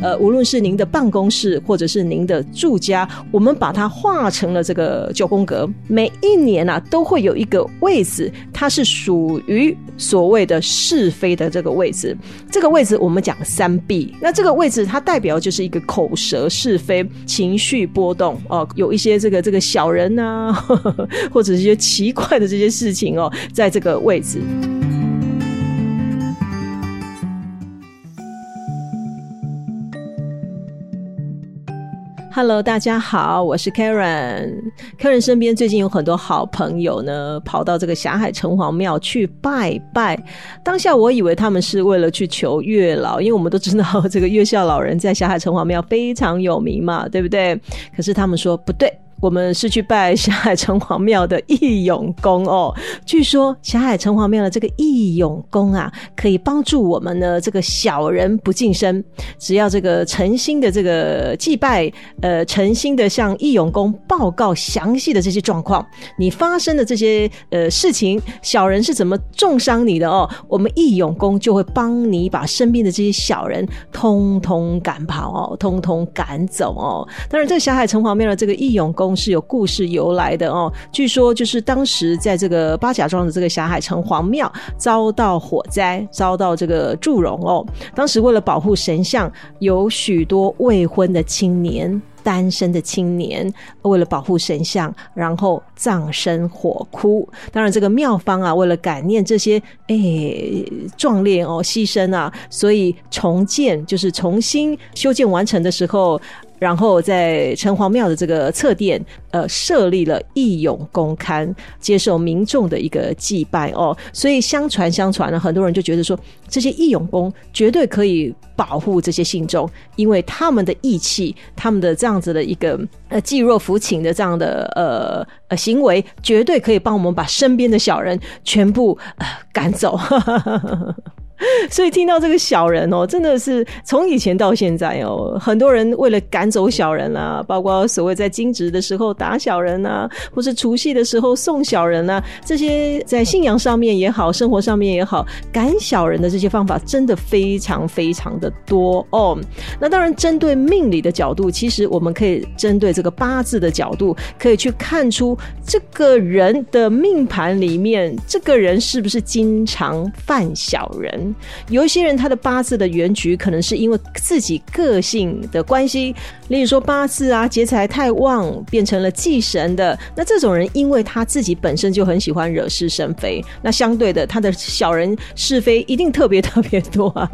呃，无论是您的办公室或者是您的住家，我们把它画成了这个九宫格。每一年啊，都会有一个位置，它是属于所谓的是非的这个位置。这个位置我们讲三 B，那这个位置它代表就是一个口舌是非、情绪波动哦，有一些这个这个小人呐，或者一些奇怪的这些事情哦，在这个位置。Hello，大家好，我是 Karen。Karen 身边最近有很多好朋友呢，跑到这个霞海城隍庙去拜拜。当下我以为他们是为了去求月老，因为我们都知道这个月孝老人在霞海城隍庙非常有名嘛，对不对？可是他们说不对。我们是去拜霞海城隍庙的义勇公哦。据说霞海城隍庙的这个义勇公啊，可以帮助我们呢，这个小人不近身。只要这个诚心的这个祭拜，呃，诚心的向义勇公报告详细的这些状况，你发生的这些呃事情，小人是怎么重伤你的哦，我们义勇公就会帮你把身边的这些小人通通赶跑哦，通通赶走哦。当然，这个霞海城隍庙的这个义勇是有故事由来的哦。据说就是当时在这个八甲庄的这个霞海城隍庙遭到火灾，遭到这个祝融哦。当时为了保护神像，有许多未婚的青年、单身的青年，为了保护神像，然后葬身火窟。当然，这个庙方啊，为了感念这些哎壮烈哦牺牲啊，所以重建就是重新修建完成的时候。然后在城隍庙的这个侧殿，呃，设立了义勇公龛，接受民众的一个祭拜哦。所以相传相传呢，很多人就觉得说，这些义勇公绝对可以保护这些信众，因为他们的义气，他们的这样子的一个呃济弱扶倾的这样的呃呃行为，绝对可以帮我们把身边的小人全部呃赶走。所以听到这个小人哦，真的是从以前到现在哦，很多人为了赶走小人啊，包括所谓在惊蛰的时候打小人啊，或是除夕的时候送小人啊，这些在信仰上面也好，生活上面也好，赶小人的这些方法真的非常非常的多哦。那当然，针对命理的角度，其实我们可以针对这个八字的角度，可以去看出这个人的命盘里面，这个人是不是经常犯小人。有一些人，他的八字的原局可能是因为自己个性的关系，例如说八字啊劫财太旺，变成了忌神的。那这种人，因为他自己本身就很喜欢惹是生非，那相对的，他的小人是非一定特别特别多啊。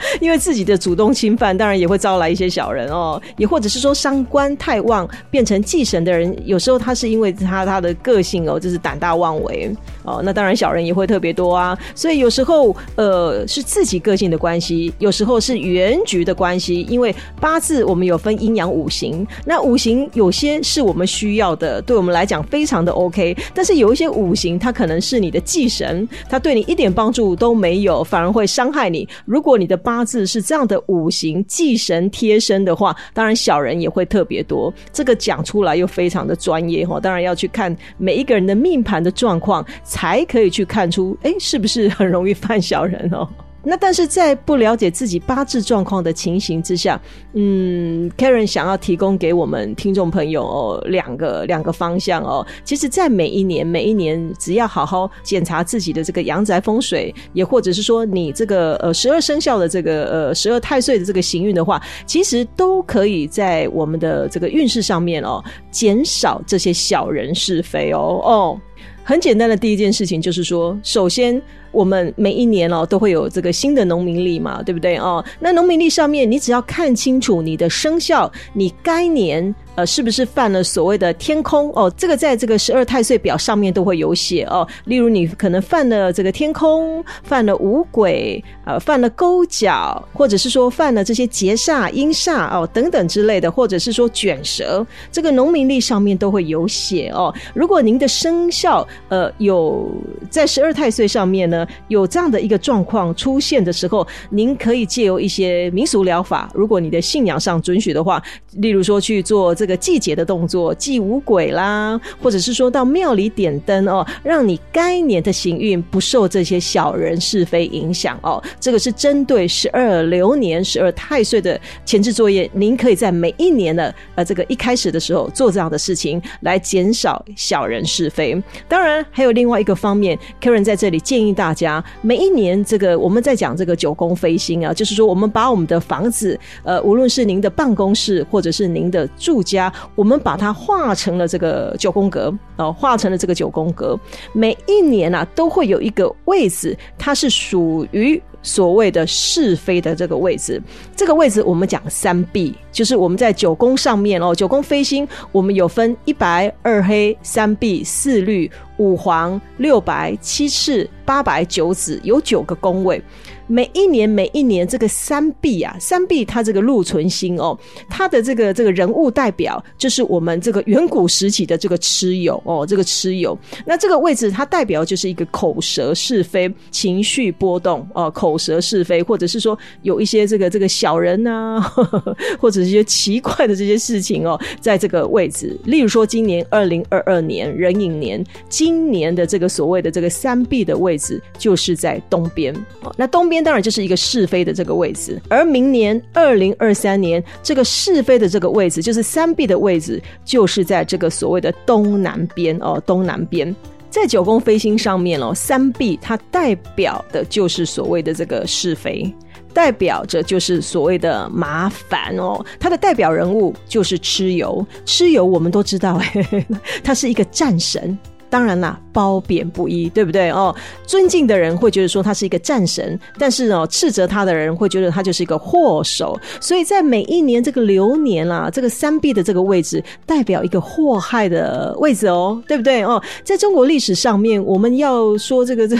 因为自己的主动侵犯，当然也会招来一些小人哦，也或者是说伤官太旺变成忌神的人，有时候他是因为他他的个性哦，就是胆大妄为哦，那当然小人也会特别多啊。所以有时候呃是自己个性的关系，有时候是原局的关系。因为八字我们有分阴阳五行，那五行有些是我们需要的，对我们来讲非常的 OK，但是有一些五行它可能是你的忌神，它对你一点帮助都没有，反而会伤害你。如果你的八字是这样的五行忌神贴身的话，当然小人也会特别多。这个讲出来又非常的专业哈，当然要去看每一个人的命盘的状况，才可以去看出，哎，是不是很容易犯小人哦。那但是在不了解自己八字状况的情形之下，嗯，Karen 想要提供给我们听众朋友哦两个两个方向哦。其实，在每一年每一年，只要好好检查自己的这个阳宅风水，也或者是说你这个呃十二生肖的这个呃十二太岁的这个行运的话，其实都可以在我们的这个运势上面哦，减少这些小人是非哦哦。很简单的第一件事情就是说，首先。我们每一年哦都会有这个新的农民历嘛，对不对哦？那农民历上面，你只要看清楚你的生肖，你该年。呃，是不是犯了所谓的天空哦？这个在这个十二太岁表上面都会有写哦。例如，你可能犯了这个天空，犯了五鬼，呃，犯了勾角，或者是说犯了这些劫煞、阴煞哦等等之类的，或者是说卷舌，这个农民历上面都会有写哦。如果您的生肖呃有在十二太岁上面呢有这样的一个状况出现的时候，您可以借由一些民俗疗法，如果你的信仰上准许的话，例如说去做这个祭节的动作，祭五鬼啦，或者是说到庙里点灯哦，让你该年的行运不受这些小人是非影响哦。这个是针对十二流年、十二太岁的前置作业，您可以在每一年的呃这个一开始的时候做这样的事情，来减少小人是非。当然，还有另外一个方面，Karen 在这里建议大大家，每一年这个我们在讲这个九宫飞星啊，就是说我们把我们的房子，呃，无论是您的办公室或者是您的住家，我们把它画成了这个九宫格哦，画成了这个九宫格，每一年啊都会有一个位置，它是属于。所谓的是非的这个位置，这个位置我们讲三碧，就是我们在九宫上面哦，九宫飞星，我们有分一白二黑三碧四绿五黄六白七赤八白九紫，有九个宫位。每一年，每一年，这个三碧啊，三碧它这个禄存星哦，它的这个这个人物代表就是我们这个远古时期的这个蚩尤哦，这个蚩尤。那这个位置它代表就是一个口舌是非、情绪波动哦，口舌是非，或者是说有一些这个这个小人呐，或者一些奇怪的这些事情哦，在这个位置。例如说，今年二零二二年壬寅年，今年的这个所谓的这个三碧的位置就是在东边哦，那东边。当然就是一个是非的这个位置，而明年二零二三年这个是非的这个位置，就是三 B 的位置，就是在这个所谓的东南边哦，东南边，在九宫飞星上面哦，三 B 它代表的就是所谓的这个是非，代表着就是所谓的麻烦哦，它的代表人物就是蚩尤，蚩尤我们都知道，他是一个战神。当然啦，褒贬不一，对不对哦？尊敬的人会觉得说他是一个战神，但是哦，斥责他的人会觉得他就是一个祸首。所以在每一年这个流年啦，这个三 B 的这个位置代表一个祸害的位置哦，对不对哦？在中国历史上面，我们要说这个这。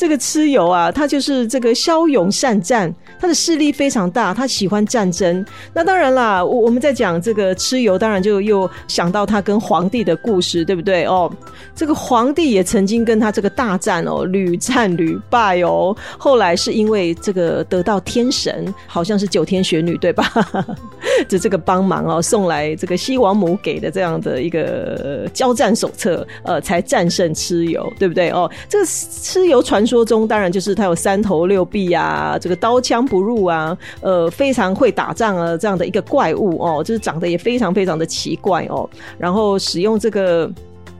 这个蚩尤啊，他就是这个骁勇善战，他的势力非常大，他喜欢战争。那当然啦，我我们在讲这个蚩尤，当然就又想到他跟皇帝的故事，对不对？哦，这个皇帝也曾经跟他这个大战哦，屡战屡败哦。后来是因为这个得到天神，好像是九天玄女对吧？就这个帮忙哦，送来这个西王母给的这样的一个交战手册，呃，才战胜蚩尤，对不对？哦，这个蚩尤。传说中当然就是他有三头六臂啊，这个刀枪不入啊，呃，非常会打仗啊，这样的一个怪物哦，就是长得也非常非常的奇怪哦，然后使用这个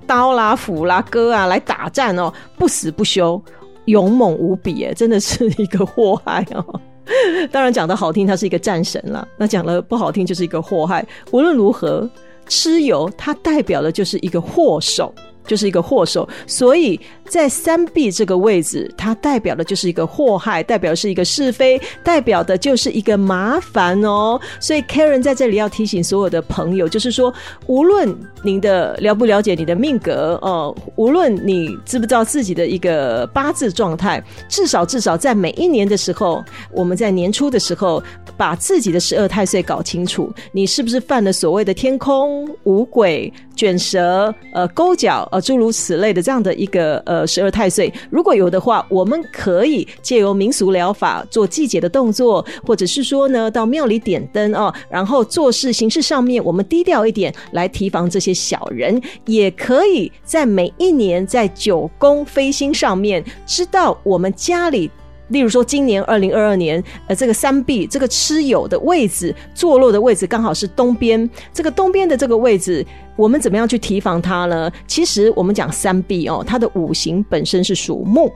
刀啦、斧啦、戈啊来打战哦，不死不休，勇猛无比，哎，真的是一个祸害哦。当然讲的好听，他是一个战神了；那讲了不好听，就是一个祸害。无论如何，蚩尤它代表的就是一个祸首。就是一个祸首，所以在三壁这个位置，它代表的就是一个祸害，代表是一个是非，代表的就是一个麻烦哦。所以 Karen 在这里要提醒所有的朋友，就是说，无论您的了不了解你的命格哦，无论你知不知道自己的一个八字状态，至少至少在每一年的时候，我们在年初的时候，把自己的十二太岁搞清楚，你是不是犯了所谓的天空五鬼卷舌呃勾脚。呃，诸如此类的这样的一个呃十二太岁，如果有的话，我们可以借由民俗疗法做季节的动作，或者是说呢，到庙里点灯哦，然后做事形式上面我们低调一点，来提防这些小人。也可以在每一年在九宫飞星上面，知道我们家里。例如说，今年二零二二年，呃，这个三 B 这个蚩尤的位置坐落的位置刚好是东边，这个东边的这个位置，我们怎么样去提防它呢？其实我们讲三 B 哦，它的五行本身是属木，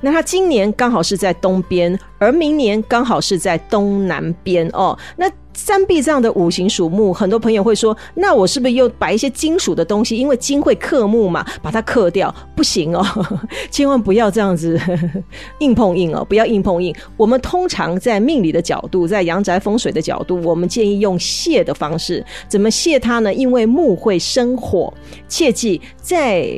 那它今年刚好是在东边，而明年刚好是在东南边哦，那。三壁这样的五行属木，很多朋友会说：“那我是不是又摆一些金属的东西？因为金会克木嘛，把它克掉不行哦，千万不要这样子 硬碰硬哦，不要硬碰硬。我们通常在命理的角度，在阳宅风水的角度，我们建议用泄的方式。怎么泄它呢？因为木会生火，切记在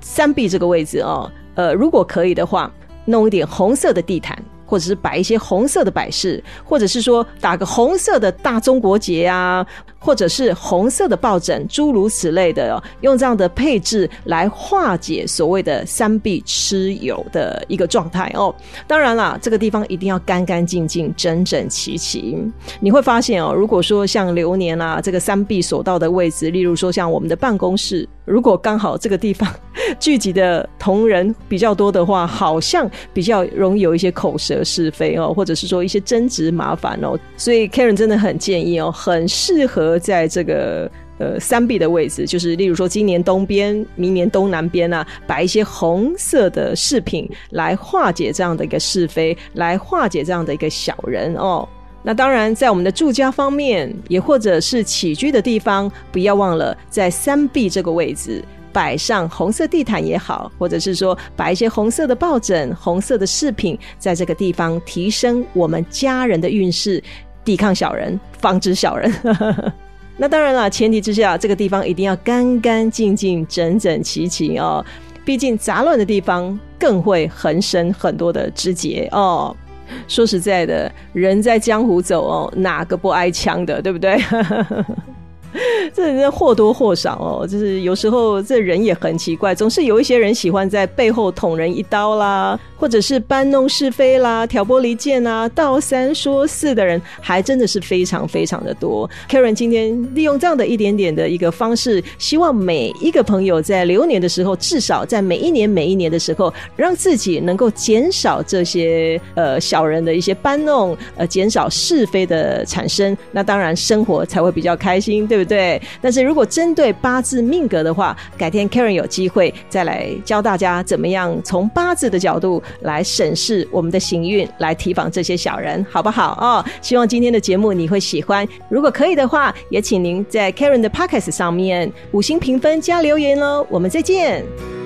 三壁这个位置哦，呃，如果可以的话，弄一点红色的地毯。”或者是摆一些红色的摆饰，或者是说打个红色的大中国结啊，或者是红色的抱枕，诸如此类的，用这样的配置来化解所谓的三壁蚩尤的一个状态哦。当然啦，这个地方一定要干干净净、整整齐齐。你会发现哦，如果说像流年啊，这个三壁所到的位置，例如说像我们的办公室，如果刚好这个地方 聚集的同仁比较多的话，好像比较容易有一些口舌是非哦，或者是说一些争执麻烦哦。所以 Karen 真的很建议哦，很适合在这个。呃，三壁的位置，就是例如说，今年东边，明年东南边啊，摆一些红色的饰品，来化解这样的一个是非，来化解这样的一个小人哦。那当然，在我们的住家方面，也或者是起居的地方，不要忘了在三壁这个位置摆上红色地毯也好，或者是说摆一些红色的抱枕、红色的饰品，在这个地方提升我们家人的运势，抵抗小人，防止小人。那当然了，前提之下，这个地方一定要干干净净、整整齐齐哦。毕竟杂乱的地方更会横生很多的枝节哦。说实在的，人在江湖走哦，哪个不挨枪的，对不对？这人或多或少哦，就是有时候这人也很奇怪，总是有一些人喜欢在背后捅人一刀啦。或者是搬弄是非啦、挑拨离间啊、道三说四的人，还真的是非常非常的多。Karen 今天利用这样的一点点的一个方式，希望每一个朋友在流年的时候，至少在每一年每一年的时候，让自己能够减少这些呃小人的一些搬弄，呃减少是非的产生。那当然生活才会比较开心，对不对？对但是如果针对八字命格的话，改天 Karen 有机会再来教大家怎么样从八字的角度。来审视我们的行运，来提防这些小人，好不好哦？希望今天的节目你会喜欢。如果可以的话，也请您在 Karen 的 Podcast 上面五星评分加留言哦。我们再见。